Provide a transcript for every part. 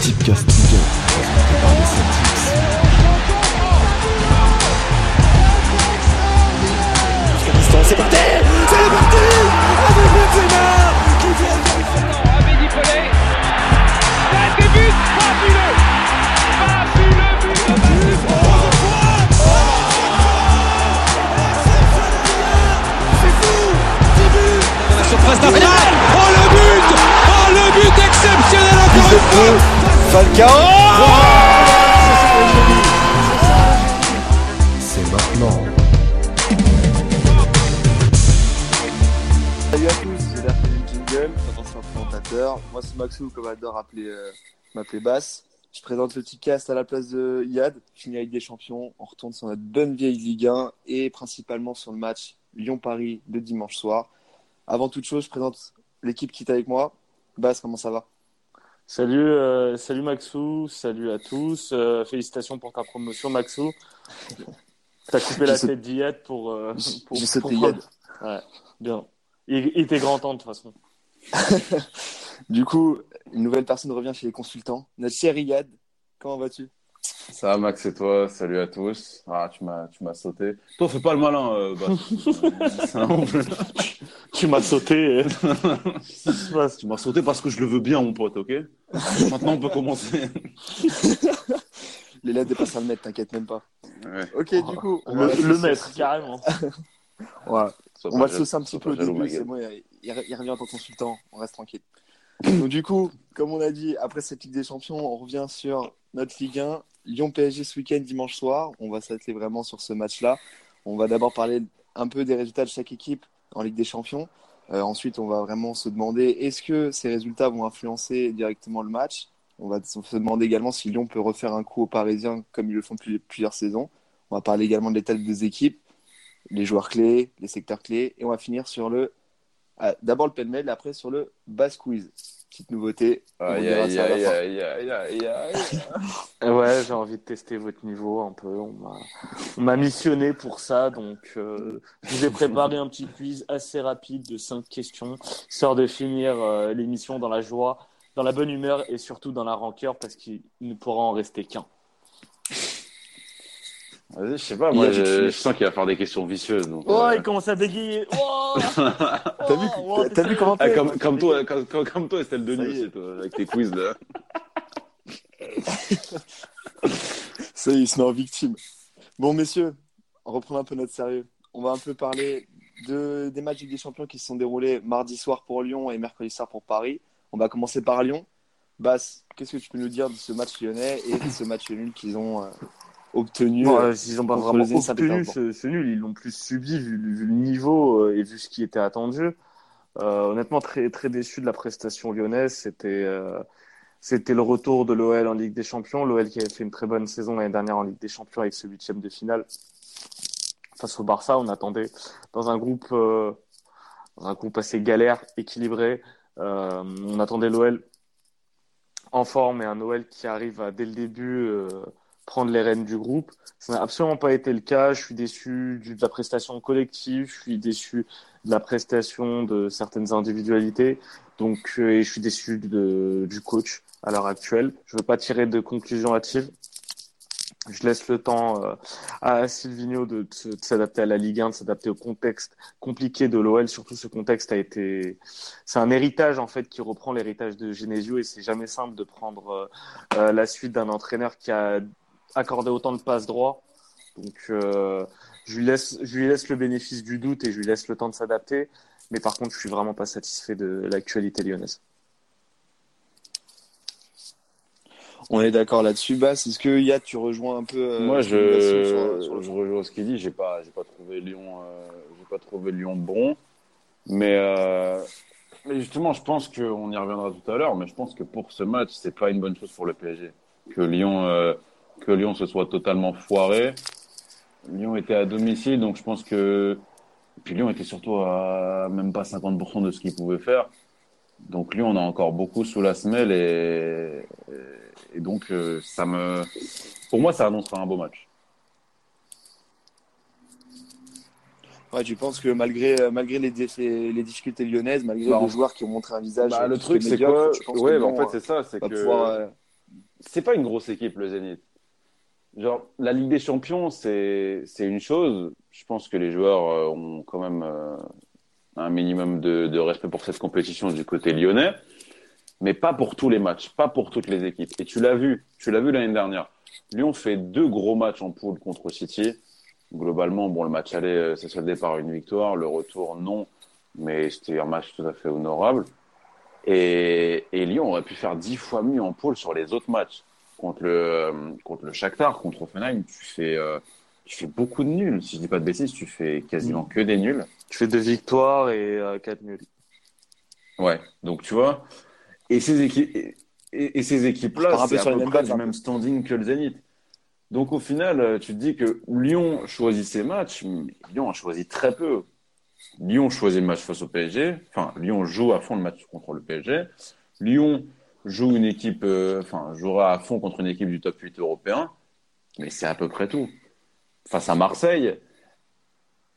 Tipcast Ligue 1, présenté par les Celtics. C'est parti C'est parti. C'est fou 10 buts surface d'affaire. Oh le but Oh le but exceptionnel encore une fois C'est maintenant. Salut à tous, c'est du jingle, attention présentateur. Moi c'est Maxou, comme adore appeler, euh, m'appeler Bass. Je présente le petit cast à la place de Yad, fini avec des champions. On retourne sur notre bonne vieille Ligue 1 et principalement sur le match Lyon-Paris de dimanche soir. Avant toute chose, je présente l'équipe qui est avec moi. Bass, comment ça va? Salut, euh, salut Maxou, salut à tous. Euh, félicitations pour ta promotion, Maxou. T'as coupé la tête d'Iyad pour, euh, pour. J'ai. Ouais, bien. Il, il était grand temps de toute façon. Du coup, une nouvelle personne revient chez les consultants. Notre cher Yad, comment vas-tu? Ça va Max et toi, salut à tous. Ah, tu m'as, tu m'as sauté. Toi, fais pas le malin, euh, un. Tu m'as sauté. Tu m'as sauté parce que je le veux bien, mon pote, ok? Maintenant, on peut commencer. Les lettres dépassent le mètre, t'inquiète même pas. Ouais. Ok, du coup, on va Le, le maître, carrément. Sois On va se saucer un petit peu au début, c'est bon, il, il- il revient en tant que consultant, on reste tranquille. Donc du coup, comme on a dit, après cette Ligue des Champions, on revient sur notre Ligue 1, Lyon-PSG ce week-end, dimanche soir. On va s'atteler vraiment sur ce match-là. On va d'abord parler un peu des résultats de chaque équipe en Ligue des Champions. Euh, ensuite, on va vraiment se demander est-ce que ces résultats vont influencer directement le match? On va se demander également si Lyon peut refaire un coup aux Parisiens comme ils le font depuis plusieurs saisons. On va parler également de l'état des équipes, les joueurs clés, les secteurs clés, et on va finir sur le ah, d'abord le pêle-mêle, après sur le bass quiz. Petite nouveauté. on Aïe, verra aïe, ça à la aïe, fin. aïe, aïe, aïe, aïe. Ouais, j'ai envie de tester votre niveau un peu. On m'a, on m'a missionné pour ça, donc euh, je vous ai préparé un petit quiz assez rapide de cinq questions, histoire de finir euh, l'émission dans la joie, dans la bonne humeur et surtout dans la rancœur, parce qu'il ne pourra en rester qu'un. Vas-y, je sais pas, moi, je, sens qu'il va faire des questions vicieuses. Donc, Oh, euh, il commence à bégayer. Oh T'as vu, Oh, t'as- t'as vu comment ah, comme, comme toi, comme, comme, comme toi, Estelle Denis est. toi, avec tes quiz, là. Ça y est, il se met en victime. Bon, messieurs, on reprend un peu notre sérieux. On va un peu parler de, des matchs de Ligue des Champions qui se sont déroulés mardi soir pour Lyon et mercredi soir pour Paris. On va commencer par Lyon. Bass, qu'est-ce que tu peux nous dire de ce match lyonnais et de ce match nul qu'ils ont euh, obtenu Bon, euh, euh, ils n'ont pas vraiment obtenu ce, ce nul, ils l'ont plus subi vu, vu le niveau euh, et vu ce qui était attendu. Euh, honnêtement, très, très déçu de la prestation lyonnaise. C'était c'était le retour de l'OL en Ligue des Champions. L'OL qui avait fait une très bonne saison l'année dernière en Ligue des Champions avec ce huitième de finale face au Barça. On attendait dans un groupe, dans un groupe assez galère, équilibré. On attendait l'OL en forme et un OL qui arrive à, dès le début, prendre les rênes du groupe. Ça n'a absolument pas été le cas. Je suis déçu de la prestation collective. Je suis déçu de la prestation de certaines individualités. Donc, euh, et je suis déçu du coach à l'heure actuelle. Je veux pas tirer de conclusion hâtive. Je laisse le temps euh, à Silvino de, s'adapter à la Ligue 1, de s'adapter au contexte compliqué de l'OL. Surtout, ce contexte a été, c'est un héritage en fait qui reprend l'héritage de Genesio et c'est jamais simple de prendre euh, la suite d'un entraîneur qui a accordé autant de passes droits. Donc, euh, je lui laisse, je lui laisse le bénéfice du doute et je lui laisse le temps de s'adapter. Mais par contre, je suis vraiment pas satisfait de l'actualité lyonnaise. On est d'accord là-dessus, Bass. Est-ce que Yad, tu rejoins un peu euh, Moi, ce sur- je, sur le je rejoins ce qu'il dit. J'ai pas, j'ai pas trouvé Lyon, euh, j'ai pas trouvé Lyon bon. Mais, euh, mais justement, je pense qu'on y reviendra tout à l'heure. Mais je pense que pour ce match, c'est pas une bonne chose pour le PSG. Que Lyon, euh, que Lyon se soit totalement foiré. Lyon était à domicile, donc je pense que. Puis Lyon était surtout à même pas 50% de ce qu'il pouvait faire. Donc Lyon, on a encore beaucoup sous la semelle et, donc euh, ça me, pour moi, ça annoncera un beau match. Ouais, tu penses que malgré, malgré les, les, les difficultés lyonnaises, malgré Bah, les en- joueurs qui ont montré un visage Bah, le truc, c'est quoi penses que Ouais, bah, en Lyon, fait, euh, c'est ça, c'est que pouvoir euh, c'est pas une grosse équipe, le Zénith. Genre, la Ligue des Champions, c'est une chose. Je pense que les joueurs euh, ont quand même euh, un minimum de, de respect pour cette compétition du côté lyonnais, mais pas pour tous les matchs, pas pour toutes les équipes. Et tu l'as vu, tu l'as vu l'année dernière. Lyon fait deux gros matchs en poule contre City. Globalement, bon, le match aller euh, s'est soldé par une victoire, le retour non, mais c'était un match tout à fait honorable. Et, et Lyon aurait pu faire dix fois mieux en poule sur les autres matchs contre le euh, contre le Shakhtar, contre Offenheim, tu fais euh, tu fais beaucoup de nuls. Si je dis pas de bêtises, tu fais quasiment que des nuls. Tu fais deux victoires et euh, quatre nuls. Ouais. Donc tu vois, et ces équipes et, et ces équipes Je pars là, un peu c'est à peu près du un même standing que le Zénith. Donc au final, euh, tu te dis que Lyon choisit ses matchs, mais Lyon a choisi très peu. Lyon choisit le match face au PSG. Enfin, Lyon joue à fond le match contre le PSG. Lyon joue une équipe, euh, enfin, jouera à fond contre une équipe du top 8 européen. Mais c'est à peu près tout. Face à Marseille,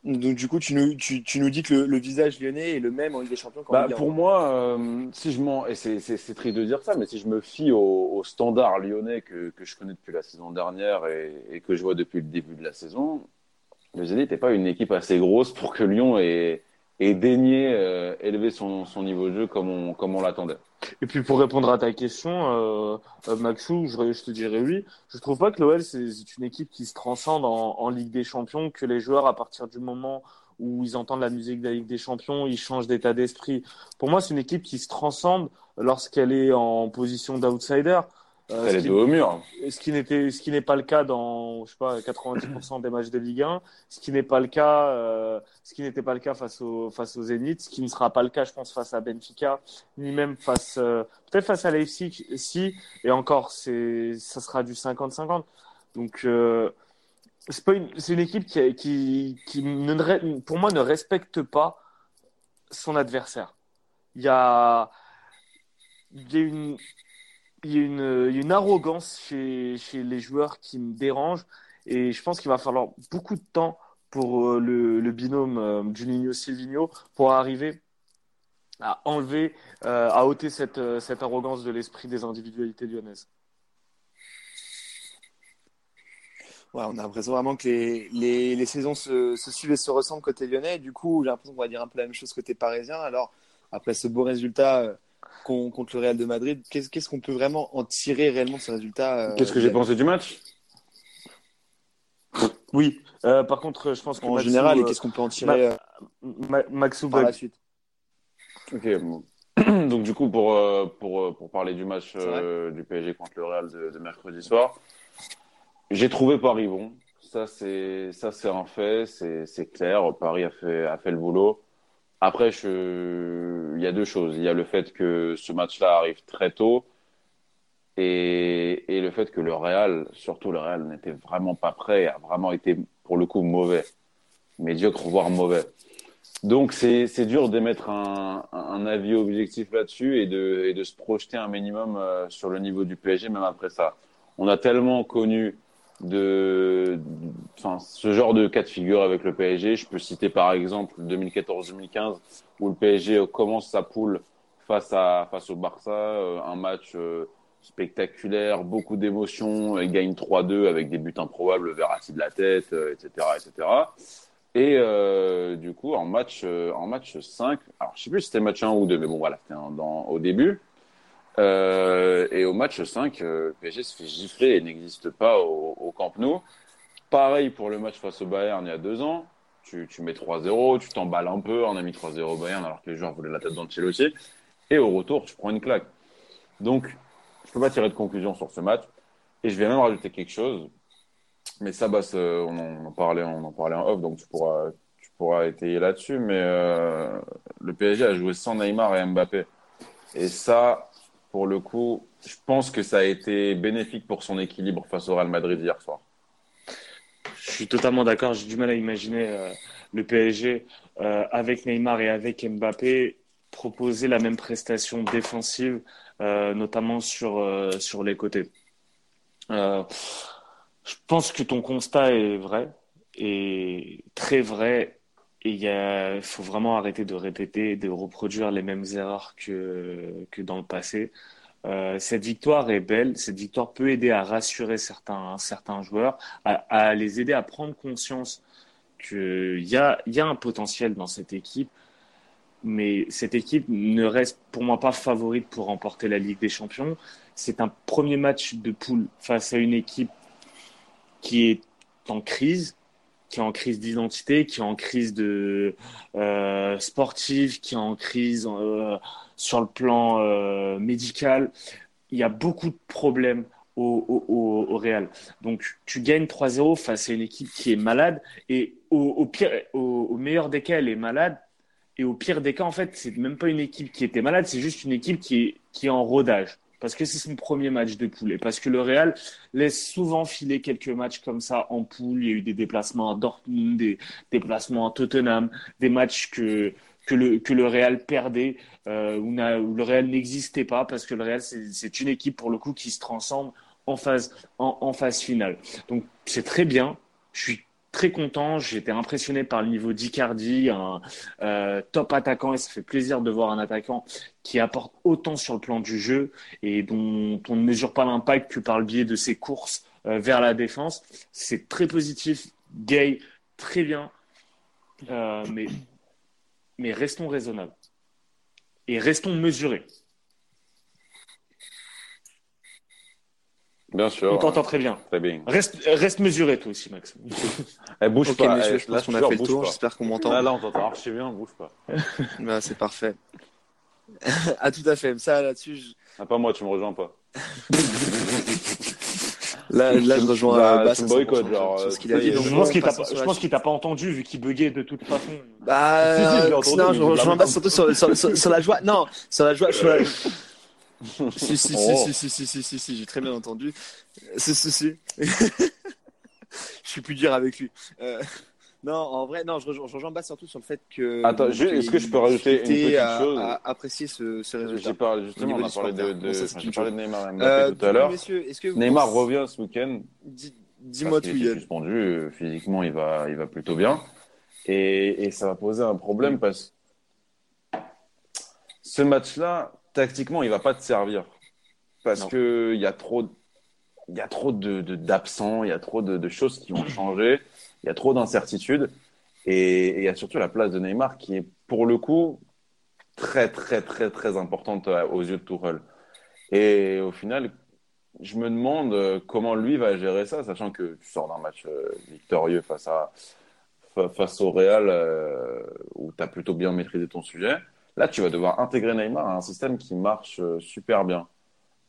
Donc, du coup, tu nous, tu, tu nous dis que le, le visage lyonnais est le même en Ligue des Champions bah, Ligue 1. pour moi, euh, si je m'en, et c'est, triste de dire ça, mais si je me fie au, au standard lyonnais que, que je connais depuis la saison dernière et, et que je vois depuis le début de la saison, le Zénith n'est pas une équipe assez grosse pour que Lyon ait, ait daigné euh, élever son, son niveau de jeu comme on, comme on l'attendait. Et puis pour répondre à ta question, euh, euh, Maxou, je, te dirais oui. Je trouve pas que l'OL c'est une équipe qui se transcende en, en Ligue des Champions, que les joueurs à partir du moment où ils entendent la musique de la Ligue des Champions, ils changent d'état d'esprit. Pour moi, c'est une équipe qui se transcende lorsqu'elle est en position d'outsider. Euh, Elle ce est au mur. ce qui n'était ce qui n'est pas le cas dans je sais pas 90% des matchs de Ligue 1 ce qui n'est pas le cas euh, ce qui n'était pas le cas face au face au Zénith ce qui ne sera pas le cas je pense face à Benfica ni même face euh, peut-être face à Leipzig si et encore c'est ça sera du 50-50 donc euh, c'est pas une c'est une équipe qui qui qui ne re- pour moi ne respecte pas son adversaire il y a il y a une il y a une, il y a une arrogance chez, les joueurs qui me dérange et je pense qu'il va falloir beaucoup de temps pour euh, le, binôme euh, Juninho-Silvino pour arriver à enlever, euh, à ôter cette, euh, arrogance de l'esprit des individualités lyonnaises. Ouais, on a l'impression vraiment que les, saisons se, suivent et se ressemblent côté lyonnais. Du coup, j'ai l'impression qu'on va dire un peu la même chose côté parisien. Alors, après ce beau résultat euh, contre le Real de Madrid, qu'est-ce qu'on peut vraiment en tirer réellement de ce résultat euh, Qu'est-ce que j'ai pensé du match? Oui, euh, par contre, je pense que en Maxou, général et euh, qu'est-ce qu'on peut en tirer euh, Ma- Maxou par la suite? Ok, bon. Donc du coup, pour, euh, pour, euh, pour parler du match euh, du PSG contre le Real de, de mercredi soir, j'ai trouvé Paris bon. Ça, c'est ça c'est un fait, c'est c'est clair. Paris a fait, a fait le boulot. Après, il y a deux choses. Il y a le fait que ce match-là arrive très tôt et, le fait que le Real, surtout le Real, n'était vraiment pas prêt, a vraiment été pour le coup mauvais, médiocre voire mauvais. Donc c'est c'est dur d'émettre un, un avis objectif là-dessus et de, et de se projeter un minimum euh, sur le niveau du PSG même après ça. On a tellement connu de, ce genre de cas de figure avec le PSG. Je peux citer par exemple 2014-2015 où le PSG commence sa poule face à face au Barça, euh, un match euh, spectaculaire, beaucoup d'émotions, et gagne 3-2 avec des buts improbables, Verratti de la tête, euh, etc., etc. Et du coup, en match, en match 5, alors je sais plus si c'était match 1 ou 2, mais bon, voilà, c'était au début. Euh, et au match 5, euh, le PSG se fait gifler et n'existe pas au, Camp Nou. Pareil pour le match face au Bayern il y a deux ans. Tu, mets 3-0, tu t'emballes un peu, on a mis 3-0 au Bayern alors que les joueurs voulaient la tête d'Ancelotti. Et au retour, tu prends une claque. Donc, je peux pas tirer de conclusion sur ce match. Et je vais même rajouter quelque chose. Mais ça, c'est- on, en, parlait, on en parlait en off, donc tu pourras, tu pourras étayer là-dessus. Mais euh, le PSG a joué sans Neymar et Mbappé. Et ça, pour le coup, je pense que ça a été bénéfique pour son équilibre face au Real Madrid hier soir. Je suis totalement d'accord. J'ai du mal à imaginer euh, le PSG euh, avec Neymar et avec Mbappé proposer la même prestation défensive, euh, notamment sur, sur les côtés. Je pense que ton constat est vrai, et très vrai. Il faut vraiment arrêter de répéter, de reproduire les mêmes erreurs que, dans le passé. euh, cette victoire est belle. Cette victoire peut aider à rassurer certains, joueurs, à, les aider à prendre conscience qu'il y a un potentiel dans cette équipe. Mais cette équipe ne reste pour moi pas favorite pour remporter la Ligue des Champions. C'est un premier match de poule face à une équipe qui est en crise, qui est en crise d'identité, qui est en crise de euh, sportive, qui est en crise euh, sur le plan euh, médical. Il y a beaucoup de problèmes au, Real. Donc tu gagnes 3-0 face à une équipe qui est malade et au, au pire, au meilleur des cas, elle est malade. Et au pire des cas, en fait, c'est même pas une équipe qui était malade, c'est juste une équipe qui est, qui est en rodage parce que c'est son premier match de poule et parce que le Real laisse souvent filer quelques matchs comme ça en poule. Il y a eu des déplacements à Dortmund, des déplacements à Tottenham, des matchs que que le que le Real perdait euh, où, le Real n'existait pas parce que le Real c'est une équipe pour le coup qui se transcende en phase en phase finale. Donc c'est très bien. Je suis très content. J'étais impressionné par le niveau d'Icardi, un euh, top attaquant, et ça fait plaisir de voir un attaquant qui apporte autant sur le plan du jeu et dont on ne mesure pas l'impact que par le biais de ses courses euh, vers la défense. C'est très positif. Gay, très bien. Euh, mais, mais restons raisonnables. Et restons mesurés. Bien sûr. On t'entend très bien. Très bien. Reste, reste mesuré, toi aussi, Max. Eh, bouge Ok, pas. messieurs, eh, je là, pense qu'on a fait le tour. J'espère qu'on m'entend. Là, là, on t'entend archi bien, bouge pas. Bah, c'est parfait. ah, tout à fait. Ça, là-dessus, je- Ah, pas moi, tu me rejoins pas. là, là, je rejoins Bah, Bass tu à me boycottes, 100% genre, sur euh, ce qu'il a dit. Je pense on qu'il t'a pas, sur je la pense qu'il t'a pas entendu vu qu'il buguait de toute façon. Bah, euh, non, je rejoins Bass surtout sur, sur, sur, sur la joie. Non, sur la joie. Sur la... si, si, Oh. si, si, si, si, si, si, si, j'ai très bien entendu. Si, si, si. je suis plus dur avec lui. Euh, non, en vrai, non, je rejoins, je rejoins Bass surtout sur le fait que. Attends, est-ce que je peux rajouter une petite à, chose à apprécier ce, ce résultat. J'ai parlé, justement, on a parlé de, supporter. de ça, Neymar Euh, tout à l'heure. Neymar revient ce week-end. Dis- Dis-moi parce tout, Yann. suspendu, euh, physiquement, il va, il va plutôt bien. Et, et ça va poser un problème parce que ce match-là, tactiquement, il va pas te servir. Parce Non. que il y a trop, il y a trop de- d'absents, il y a trop de, de choses qui ont changé, il y a trop d'incertitudes. Et il y a surtout la place de Neymar qui est, pour le coup, très, très, très, très importante euh, aux yeux de Tourelle. Et au final, je me demande euh, comment lui va gérer ça, sachant que tu sors d'un match euh, victorieux face à fa- face au Real où tu as plutôt bien maîtrisé ton sujet. Là, tu vas devoir intégrer Neymar à un système qui marche euh, super bien.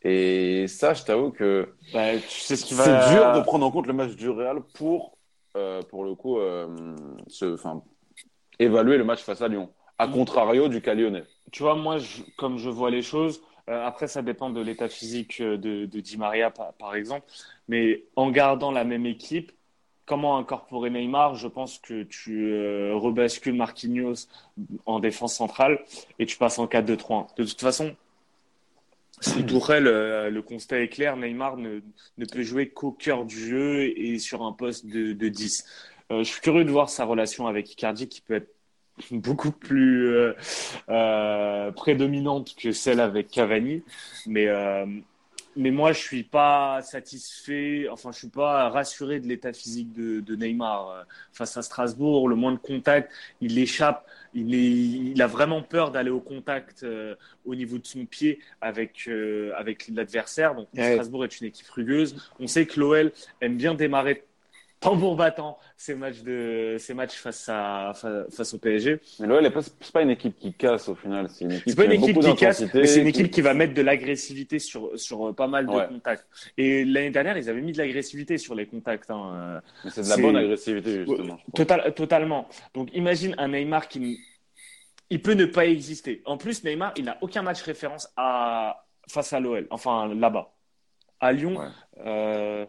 Et ça, je t'avoue que Bah, tu sais ce qui c'est dur de prendre en compte le match du Real pour, euh, pour le coup, euh, se, évaluer le match face à Lyon. À contrario du cas lyonnais. Tu vois, moi, je- comme je vois les choses, euh, après, ça dépend de l'état physique de, de Di Maria, par, par exemple. Mais en gardant la même équipe, comment incorporer Neymar? Je pense que tu euh, rebascules Marquinhos en défense centrale et tu passes en 4-2-3-1. De toute façon, si Tourelle, euh, le constat est clair, Neymar ne, ne peut jouer qu'au cœur du jeu et sur un poste de, de 10. Euh, je suis curieux de voir sa relation avec Icardi qui peut être beaucoup plus euh, prédominante que celle avec Cavani. Mais, mais moi, je suis pas satisfait, enfin, je suis pas rassuré de l'état physique de, de Neymar. Euh, Face à Strasbourg, le moins de contact, il échappe, il, est, il a vraiment peur d'aller au contact euh, au niveau de son pied avec, euh, avec l'adversaire. Donc, Ouais. Strasbourg est une équipe rugueuse. On sait que l'OL aime bien démarrer tambour battant ces matchs de ces matchs face à fa- face au PSG. Mais l'OL, c'est pas une équipe qui casse au final. C'est une équipe C'est pas une qui équipe casse, mais c'est une qui- équipe qui va mettre de l'agressivité sur sur euh, pas mal de Ouais. contacts. Et l'année dernière, ils avaient mis de l'agressivité sur les contacts. Hein. Mais c'est de la bonne agressivité, justement. Total, totalement. Donc imagine un Neymar qui il peut ne pas exister. En plus, Neymar, il n'a aucun match référence à face à l'OL, enfin là-bas. À Lyon, Ouais. euh,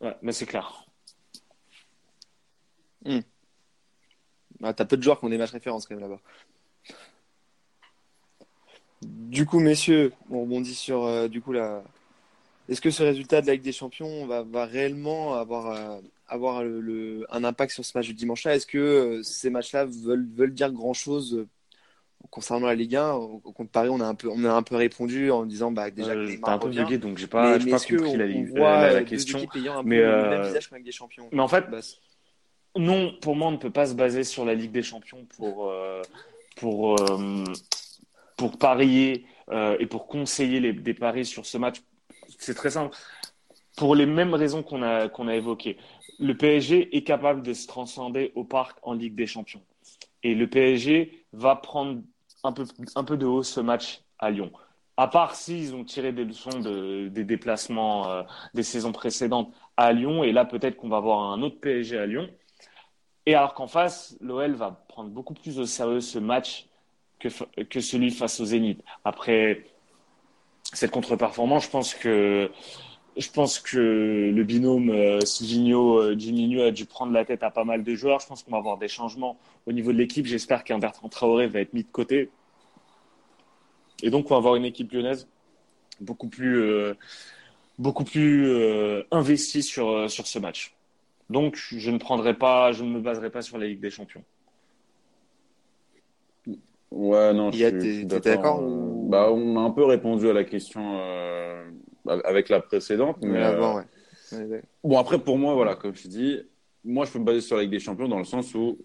ouais, mais c'est clair. Ah, T'as peu de joueurs qui ont des matchs références quand même là-bas. Du coup, messieurs, on rebondit sur euh, du coup la. Est-ce que ce résultat de la Ligue des Champions va, réellement avoir, euh, un impact sur ce match du dimanche-là? Est-ce que euh, ces matchs-là veulent dire grand-chose concernant la Ligue 1, au- contre Paris, on a un peu, on a un peu répondu en disant bah, déjà que Euh, Neymar T'as un peu revient. bugué, donc j'ai pas, mais pas que compris la, la- la question. un Mais, peu euh, le même visage qu'en Ligue des Champions Mais en fait, non, pour moi, on ne peut pas se baser sur la Ligue des Champions pour, euh, pour, euh, pour parier euh, et pour conseiller les, des paris sur ce match. C'est très simple. Pour les mêmes raisons qu'on a, qu'on a évoquées. Le PSG est capable de se transcender au parc en Ligue des Champions. Et le PSG va prendre un peu, un peu de haut ce match à Lyon. À part s'ils ont tiré des leçons de, des déplacements euh, des saisons précédentes à Lyon. Et là, peut-être qu'on va voir un autre PSG à Lyon. Et alors qu'en face, l'OL va prendre beaucoup plus au sérieux ce match que, que celui face au Zénith. Après cette contre-performance, je pense que je pense que le binôme euh, Silvino euh, Juninho a dû prendre la tête à pas mal de joueurs. Je pense qu'on va avoir des changements au niveau de l'équipe. J'espère qu'un Bertrand Traoré va être mis de côté. Et donc on va avoir une équipe lyonnaise beaucoup plus euh, beaucoup plus euh, investie sur sur ce match. Donc, je ne prendrai pas, je ne me baserai pas sur la Ligue des Champions. Ouais, non, je suis, d'accord Bah, on a un peu répondu à la question euh, avec la précédente, mais mais euh, avant, ouais. Bon après pour moi, voilà, comme je te dis, moi je peux me baser sur la Ligue des Champions dans le sens où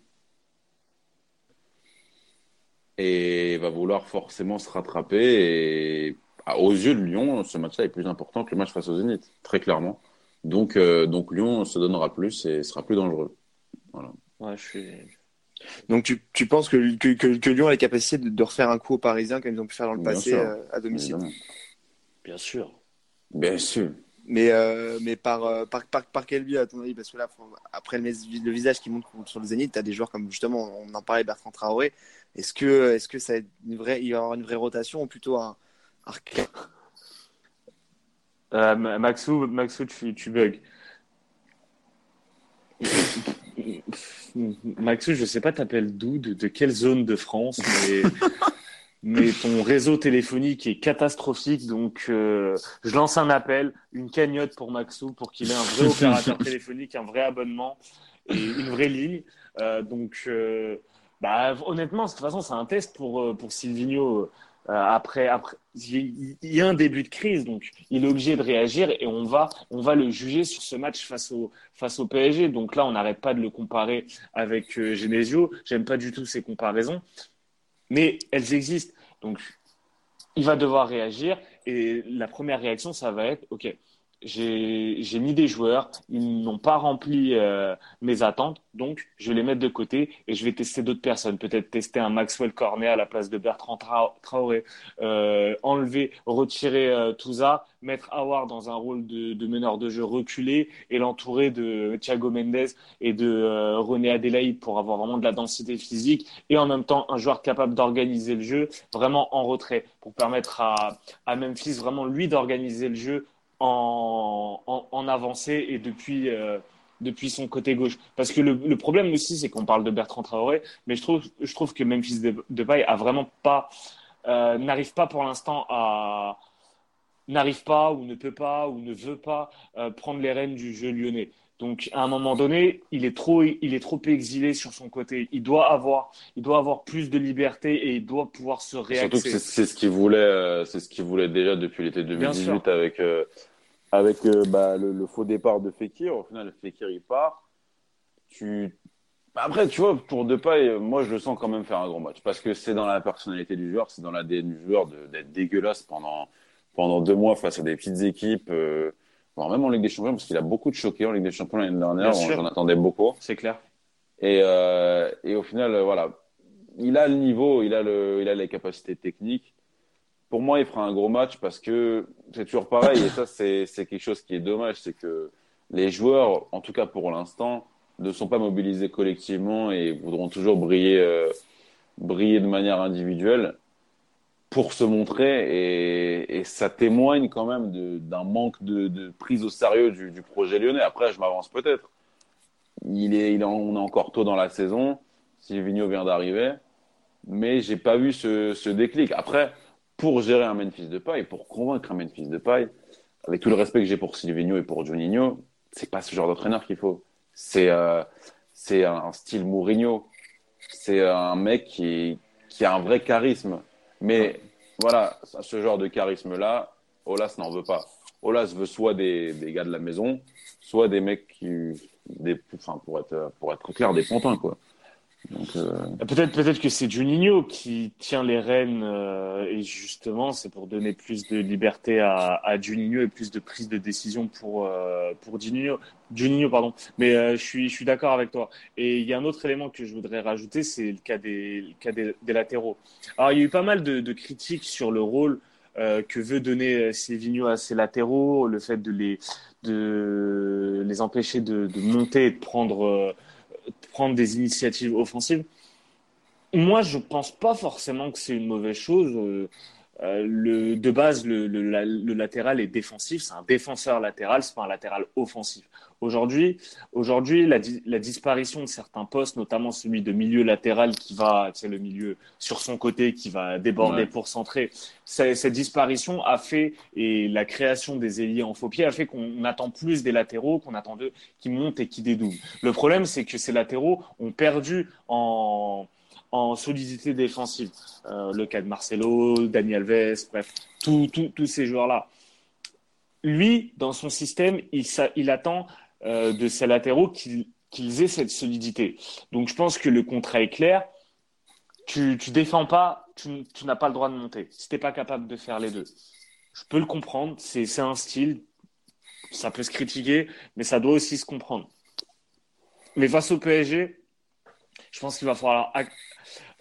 et il va vouloir forcément se rattraper et ah, aux yeux de Lyon, ce match-là est plus important que le match face au Zénith, très clairement. Donc euh, donc Lyon se donnera plus et sera plus dangereux. Ouais, je suis. Donc tu, tu penses que, que, que, que Lyon a la capacité de, de refaire un coup aux Parisiens comme ils ont pu faire dans le Bien passé sûr. euh, à domicile? Évidemment. Bien sûr. Bien sûr. Mais, euh, mais par, euh, par, par, par quel biais, à ton avis? Parce que là, après le, visage qui monte sur le Zénith, tu as des joueurs comme justement, on en parlait, Bertrand Traoré. Est-ce que, est-ce que ça va être une vraie, il va y avoir une vraie rotation ou plutôt un. un... Euh, Ma- Maxou, Maxou, tu, tu bugs. Maxou, je sais pas, t'appelles d'où, de, de quelle zone de France, mais, mais ton réseau téléphonique est catastrophique. Donc, euh, je lance un appel, une cagnotte pour Maxou pour qu'il ait un vrai opérateur téléphonique, un vrai abonnement et une vraie ligne. Euh, donc, euh, bah, honnêtement, de toute façon, c'est un test pour, pour Silvino. Après, après, il y a un début de crise, donc il est obligé de réagir et on va, on va le juger sur ce match face au, face au PSG. Donc là, on n'arrête pas de le comparer avec Genesio. J'aime pas du tout ces comparaisons, mais elles existent. Donc, il va devoir réagir. Et la première réaction, ça va être, ok, j'ai mis des joueurs, ils n'ont pas rempli euh, mes attentes, donc je vais les mettre de côté et je vais tester d'autres personnes. Peut-être tester un Maxwell Cornet à la place de Bertrand Tra- Traoré, euh, enlever, retirer euh, Touza, mettre Awar dans un rôle de, de meneur de jeu reculé et l'entourer de Thiago Mendes et de euh, René Adélaïde pour avoir vraiment de la densité physique et en même temps un joueur capable d'organiser le jeu vraiment en retrait pour permettre à, à Memphis vraiment lui d'organiser le jeu en, avancée et depuis, euh, depuis son côté gauche. Parce que le, problème aussi, c'est qu'on parle de Bertrand Traoré, mais je trouve, je trouve que Memphis De- Depay a vraiment pas, euh, n'arrive pas pour l'instant à, n'arrive pas ou ne peut pas ou ne veut pas euh, prendre les rênes du jeu lyonnais. Donc à un moment donné, il est trop, il est trop exilé sur son côté. Il doit avoir, il doit avoir plus de liberté et il doit pouvoir se Surtout que réaxer. c'est ce qu'il voulait, euh, c'est ce qu'il voulait déjà depuis l'été Bien 2018 avec euh, avec euh, bah, le, le faux départ de Fekir. Au final, Fekir il part. Tu après, tu vois, pour Depay, moi je le sens quand même faire un grand match parce que c'est dans la personnalité du joueur, c'est dans l'ADN du joueur d'être dégueulasse pendant pendant deux mois face à des petites équipes, euh, voire même en Ligue des Champions parce qu'il a beaucoup de choqués en Ligue des Champions l'année dernière. J'en attendais beaucoup. C'est clair. Et, euh, et au final, euh, voilà, il a le niveau, il a, le, il a les capacités techniques. Pour moi, il fera un gros match parce que c'est toujours pareil. Et ça, c'est c'est quelque chose qui est dommage. C'est que les joueurs, en tout cas pour l'instant, ne sont pas mobilisés collectivement et voudront toujours briller, euh, briller de manière individuelle pour se montrer. Et, ça témoigne quand même d'un manque de, prise au sérieux du, projet lyonnais. Après, je m'avance peut-être il est, on est encore tôt dans la saison. Silvino vient d'arriver, mais j'ai pas vu ce, déclic. Après, pour gérer un Memphis de paille, pour convaincre un Memphis de paille, avec tout le respect que j'ai pour Silvino et pour Juninho, c'est pas ce genre d'entraîneur qu'il faut. C'est euh, un, style Mourinho. C'est un mec qui a un vrai charisme. Mais voilà, ce genre de charisme-là, Olas n'en veut pas. Olas veut soit des, des gars de la maison, soit des mecs qui, des, enfin, pour être, pour être clair, des pantins, quoi. Euh, Peut-être peut-être que c'est Juninho qui tient les rênes euh, et justement c'est pour donner plus de liberté à, à Juninho et plus de prise de décision pour euh, pour Juninho. Juninho pardon. Mais euh, je suis d'accord avec toi. Et il y a un autre élément que je voudrais rajouter c'est le cas des latéraux. Alors il y a eu pas mal de, critiques sur le rôle que veut donner Silvino à ses latéraux le fait de les empêcher de, monter et de prendre prendre des initiatives offensives. Moi, je pense pas forcément que c'est une mauvaise chose. Euh, le, de base, le, le, la- le latéral est défensif. C'est un défenseur latéral, c'est pas un latéral offensif. Aujourd'hui, aujourd'hui, la, di- la disparition de certains postes, notamment celui de milieu latéral qui va, c'est le milieu sur son côté qui va déborder Ouais. pour centrer. Cette disparition a fait et la création des ailiers en faux pied a fait qu'on attend plus des latéraux, qu'on attend d'eux qui montent et qui dédoublent. Le problème, c'est que ces latéraux ont perdu en, solidité défensive. Euh, le cas de Marcelo, Dani Alves, bref, tous ces joueurs-là. Lui, dans son système, il, il attend euh, de ses latéraux qu'ils qu'ils aient cette solidité. Donc, je pense que le contrat est clair. Tu, tu défends pas, tu, tu n'as pas le droit de monter. Si t'es pas capable de faire les deux, je peux le comprendre. C'est un style, ça peut se critiquer, mais ça doit aussi se comprendre. Mais face au PSG, je pense qu'il va falloir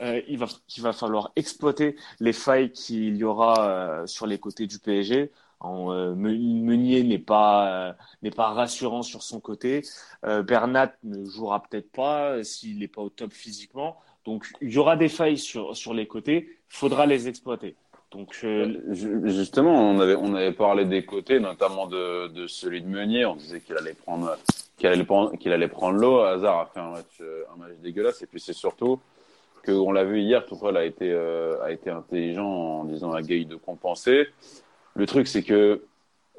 euh, il va va falloir exploiter les failles qu'il y aura euh, sur les côtés du PSG. Euh, Me- Meunier n'est pas pas rassurant sur son côté. Bernat ne jouera peut-être pas s'il n'est pas au top physiquement. Donc il y aura des failles sur sur les côtés. Faudra les exploiter. Donc Ju- Justement, on avait, on avait parlé des côtés, notamment de, de celui de Meunier. On disait qu'il allait prendre, qu'il allait prendre, l'eau. Hazard a fait un match, un match dégueulasse. Et puis c'est surtout que on l'a vu hier, Tuchel a été, euh, a été intelligent en disant à Gay de compenser. Le truc, c'est que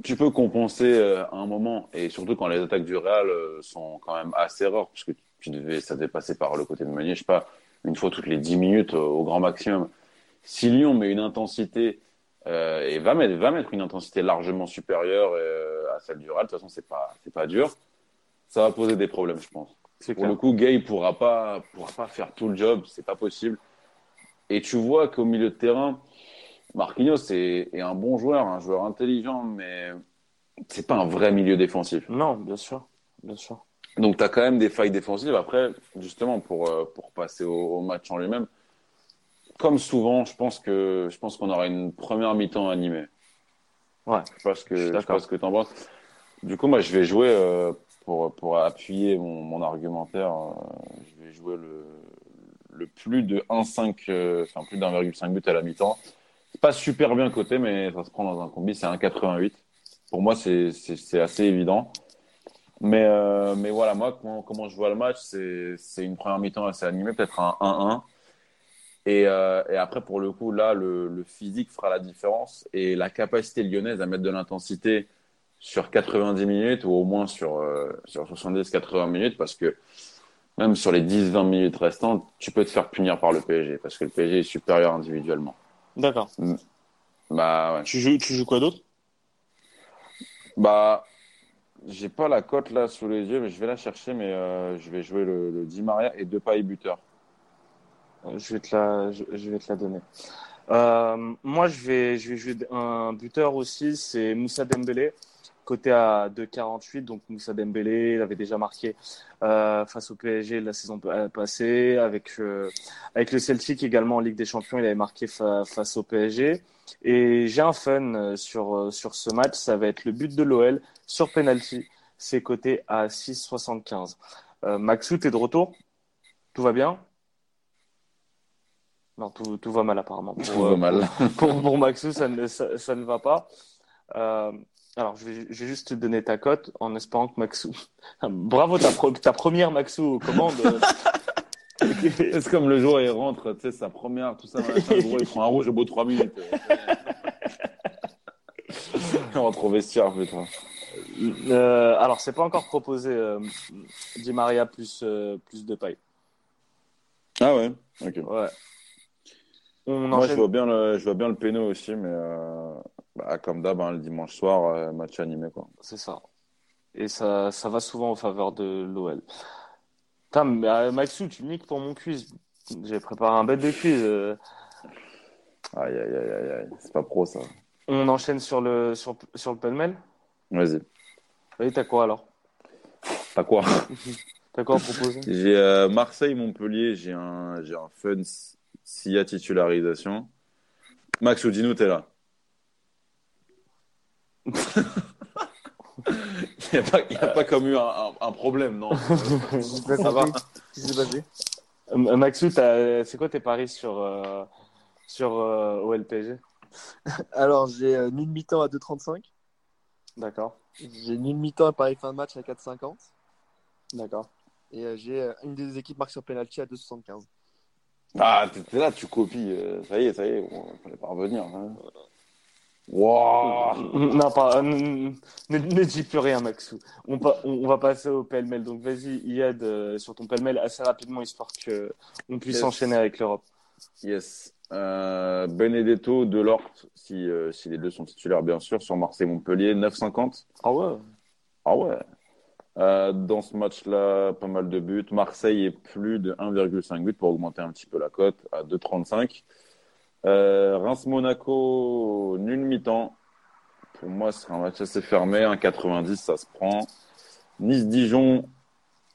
tu peux compenser euh, à un moment, et surtout quand les attaques du Real euh, sont quand même assez rares, parce que tu devais, ça devait passer par le côté de Meunier, je sais pas, une fois toutes les 10 minutes au grand maximum. Si Lyon met une intensité et va mettre, va mettre une intensité largement supérieure à celle du Real, de toute façon, c'est pas, c'est pas dur. Ça va poser des problèmes, je pense. Pour clair. le coup, Gay pourra pas, pourra pas faire tout le job, c'est pas possible. Et tu vois qu'au milieu de terrain, Marquinhos est, est un bon joueur, un joueur intelligent, mais c'est pas un vrai milieu défensif. Non, bien sûr, bien sûr. Donc, tu as quand même des failles défensives. Après, justement, pour, euh, pour passer au, au match en lui-même, comme souvent, je pense que je pense qu'on aura une première mi-temps animée. Ouais. Je sais pas ce que Je sais pas ce que t'en penses. Du coup, moi, je vais jouer euh, pour pour appuyer mon, mon argumentaire. euh, je vais jouer le le plus de 1,5, euh, enfin plus d'1,5 but à la mi-temps. C'est pas super bien coté, mais ça se prend dans un combi. C'est un 88. Pour moi, c'est assez évident. Mais euh, mais voilà, moi, comment, comment je vois le match, c'est une première mi-temps assez animée, peut-être un 1-1. Et, et après, pour le coup, là, le physique fera la différence et la capacité lyonnaise à mettre de l'intensité sur 90 minutes ou au moins sur, euh, sur 70-80 minutes parce que même sur les 10-20 minutes restantes, tu peux te faire punir par le PSG parce que le PSG est supérieur individuellement. D'accord. Bah, ouais. Tu joues, tu joues quoi d'autre? Bah, j'ai pas la cote là sous les yeux, mais je vais la chercher. Mais euh, je vais jouer le, le Di Maria et deux pailles buteur. Euh, Je vais te la, je, je vais te la donner. Euh, moi, je vais, je vais jouer un buteur aussi, c'est Moussa Dembélé, côté à 2,48. Donc Moussa Dembélé, il avait déjà marqué euh, face au PSG la saison pa- passée, avec euh, avec le Celtic également en Ligue des Champions, il avait marqué fa- face au PSG. Et j'ai un fun euh, sur euh, sur ce match, ça va être le but de l'OL sur penalty. C'est coté à 6,75. Euh, Maxou, t'es de retour? Tout va bien? Non, tout, tout va mal apparemment. Pour, Tout euh, va mal. Pour, pour Maxou, ça ne, ça, ça ne va pas. Euh, alors, je vais, je vais juste te donner ta cote en espérant que Maxou. Bravo, ta, pro- ta première Maxou aux commandes. C'est comme le jour il rentre, tu sais, sa première, tout ça, machin, gros, il prend un rouge au bout de 3 minutes. On rentre au vestiaire, putain. Euh, alors, c'est pas encore proposé euh, Di Maria plus, euh, plus de paille. Ah ouais Ok. Ouais. On Moi, je vois bien le, je vois bien le péno aussi, mais euh, bah, comme d'hab, hein, le dimanche soir, euh, match animé, quoi. C'est ça. Et ça, ça va souvent en faveur de l'OL. Mais euh, Maxou, tu niques pour mon quiz. J'ai préparé un bête de quiz. euh. Aïe, aïe, aïe, aïe, aïe. C'est pas pro, ça. On enchaîne sur le, sur, sur le pêle-mêle? Vas-y. Oui, t'as quoi alors? T'as quoi? T'as quoi à proposer? J'ai euh, Marseille-Montpellier, j'ai un, j'ai un fun s- s'il y a titularisation. Max Oudino, t'es là. Il n'y a, pas- il y a pas comme eu un, un- un problème, non Ça va compris. Qu'est-ce qui s'est passé? Euh, Maxou, c'est quoi tes paris sur, euh, sur euh, OLPG Alors, j'ai nul mi-temps à 2,35. D'accord, J'ai nul mi-temps à Paris fin de match à 4,50. d'accord. Et j'ai une des équipes marque sur penalty à 2,75. Ah, t'es là, tu copies. Ça y est, ça y est, on fallait pas revenir. Hein. Wow. Non, pas, euh, ne, ne dis plus rien, Maxou. On, pa- on, on va passer au pêle-mêle. Donc, vas-y, Iyad, euh, sur ton pêle-mêle assez rapidement, histoire que on puisse Yes. enchaîner avec l'Europe. Yes. Euh, Benedetto, Delort, si, euh, si les deux sont titulaires, bien sûr, sur Marseille-Montpellier, 9,50. Ah ouais Ah ouais. Euh, dans ce match-là, pas mal de buts. Marseille est plus de 1,5 buts pour augmenter un petit peu la cote à 2,35. Euh, Reims-Monaco, nul mi-temps. Pour moi, ce sera un match assez fermé. 1,90, ça se prend. Nice-Dijon.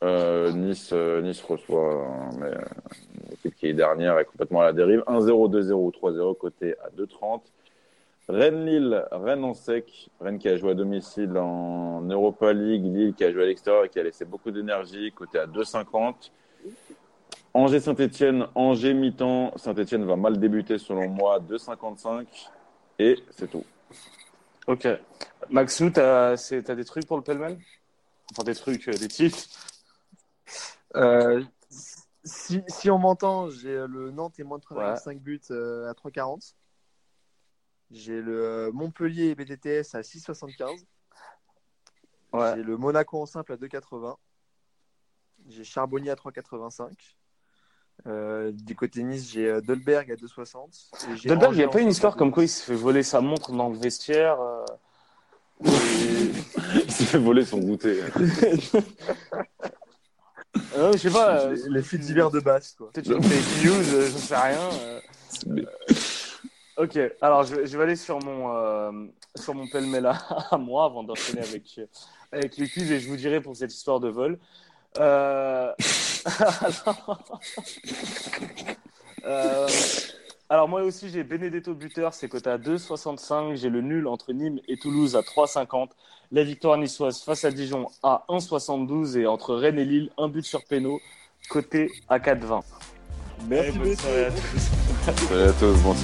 Euh, nice, euh, nice reçoit hein, mais, euh, qui est dernière est complètement à la dérive. 1-0, 2-0 ou 3-0 côté à 2,30. Rennes-Lille, Rennes en sec. Rennes qui a joué à domicile en Europa League. Lille qui a joué à l'extérieur et qui a laissé beaucoup d'énergie, côté à 2,50. Angers-Saint-Etienne, Angers mi-temps. Saint-Etienne va mal débuter selon moi, 2,55. Et c'est tout. Ok. Maxou, t'as c'est- t'as des trucs pour le pêle-mêle Enfin, des trucs, euh, des titres? Euh, si, si on m'entend, j'ai euh, le Nantes et moins de 3,5 buts euh, à 3,40. J'ai le Montpellier et BTTS à 6,75. Ouais. J'ai le Monaco en simple à 2,80. J'ai Charbonnier à 3,85. Euh, du côté Nice, j'ai euh, Dolberg à 2,60. Et j'ai Dolberg, il n'y a pas une histoire comme quoi il 2,10. se fait voler sa montre dans le vestiaire euh, Il s'est fait voler son goûter. Euh, Je sais pas. euh, Les, les faits divers de base, quoi. Peut-être une fake news, euh, j'en sais rien. euh. Ok, alors je, vais- je vais aller sur mon, euh, sur mon pêle-mêle à, à moi avant d'enchaîner avec, euh, avec les quiz et je vous dirai pour cette histoire de vol. Euh, alors... Euh, alors moi aussi j'ai Benedetto buteur, c'est coté à 2,65. J'ai le nul entre Nîmes et Toulouse à 3,50. La victoire niçoise face à Dijon à 1,72 et entre Rennes et Lille, un but sur péno, côté à 4,20. Merci, Eh, bonne messieurs. soirée à tous. Salut à tous, bon.